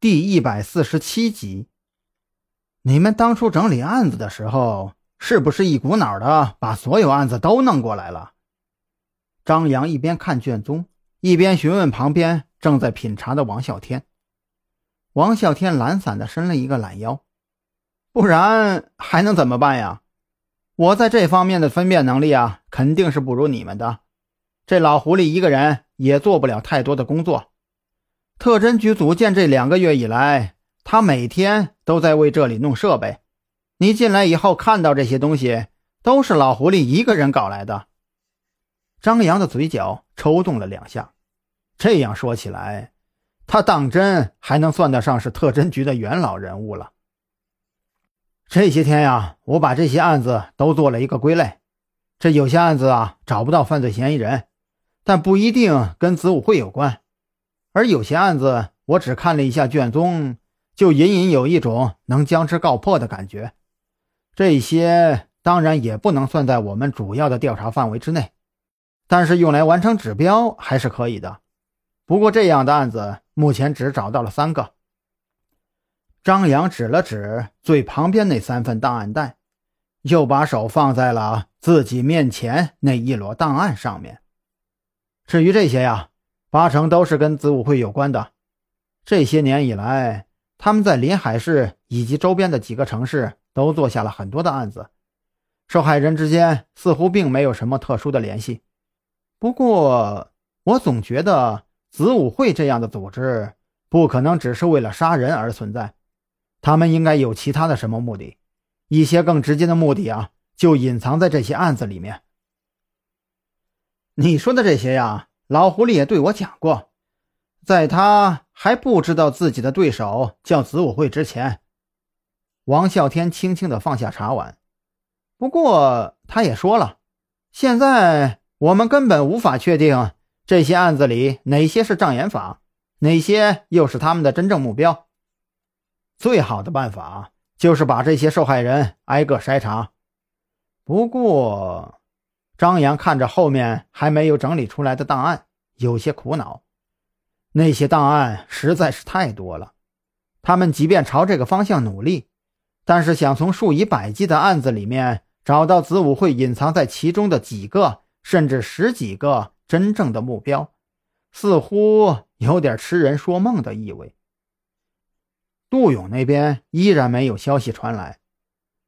第一百四十七集。你们当初整理案子的时候，是不是一股脑的把所有案子都弄过来了？张扬一边看卷宗，一边询问旁边正在品茶的王啸天。王啸天懒散的伸了一个懒腰，不然还能怎么办呀？我在这方面的分辨能力啊，肯定是不如你们的。这老狐狸一个人也做不了太多的工作。特侦局组建这两个月以来。他每天都在为这里弄设备，你进来以后看到这些东西，都是老狐狸一个人搞来的。张扬的嘴角抽动了两下，这样说起来，他当真还能算得上是特侦局的元老人物了。这些天呀，我把这些案子都做了一个归类，这有些案子啊找不到犯罪嫌疑人，但不一定跟子午会有关，而有些案子我只看了一下卷宗。就隐隐有一种能将之告破的感觉，这些当然也不能算在我们主要的调查范围之内，但是用来完成指标还是可以的。不过这样的案子目前只找到了三个。张扬指了指最旁边那三份档案袋，又把手放在了自己面前那一摞档案上面。至于这些呀，八成都是跟子午会有关的。这些年以来。他们在临海市以及周边的几个城市都做下了很多的案子，受害人之间似乎并没有什么特殊的联系。不过，我总觉得子午会这样的组织不可能只是为了杀人而存在，他们应该有其他的什么目的，一些更直接的目的啊，就隐藏在这些案子里面。你说的这些呀，老狐狸也对我讲过，在他。还不知道自己的对手叫子午会之前，王啸天轻轻的放下茶碗。不过他也说了，现在我们根本无法确定这些案子里哪些是障眼法，哪些又是他们的真正目标。最好的办法就是把这些受害人挨个筛查。不过，张扬看着后面还没有整理出来的档案，有些苦恼。那些档案实在是太多了，他们即便朝这个方向努力，但是想从数以百计的案子里面找到子午会隐藏在其中的几个甚至十几个真正的目标，似乎有点痴人说梦的意味。杜勇那边依然没有消息传来。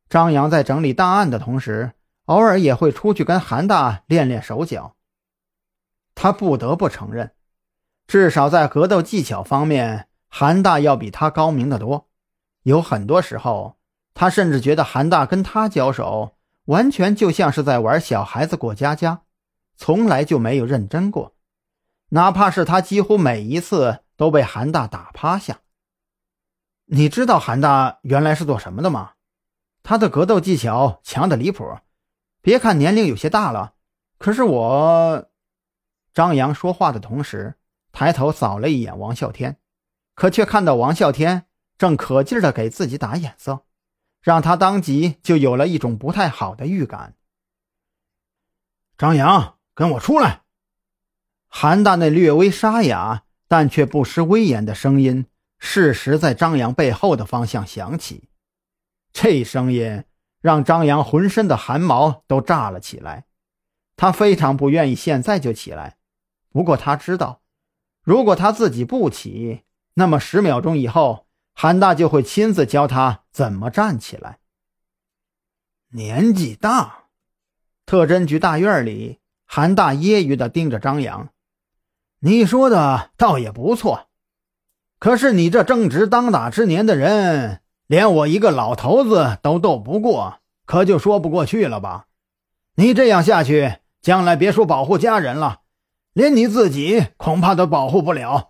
张扬在整理档案的同时，偶尔也会出去跟韩大练练手脚。他不得不承认。至少在格斗技巧方面，韩大要比他高明的多。有很多时候，他甚至觉得韩大跟他交手，完全就像是在玩小孩子过家家，从来就没有认真过。哪怕是他几乎每一次都被韩大打趴下。你知道韩大原来是做什么的吗？他的格斗技巧强的离谱。别看年龄有些大了，可是我……张扬说话的同时。抬头扫了一眼王啸天，可却看到王啸天正可劲儿的给自己打眼色，让他当即就有了一种不太好的预感。张扬，跟我出来！韩大那略微沙哑但却不失威严的声音，适时在张扬背后的方向响起。这声音让张扬浑身的汗毛都炸了起来。他非常不愿意现在就起来，不过他知道。如果他自己不起，那么十秒钟以后，韩大就会亲自教他怎么站起来。年纪大，特侦局大院里，韩大揶揄的盯着张扬：“你说的倒也不错，可是你这正值当打之年的人，连我一个老头子都斗不过，可就说不过去了吧？你这样下去，将来别说保护家人了。”连你自己恐怕都保护不了。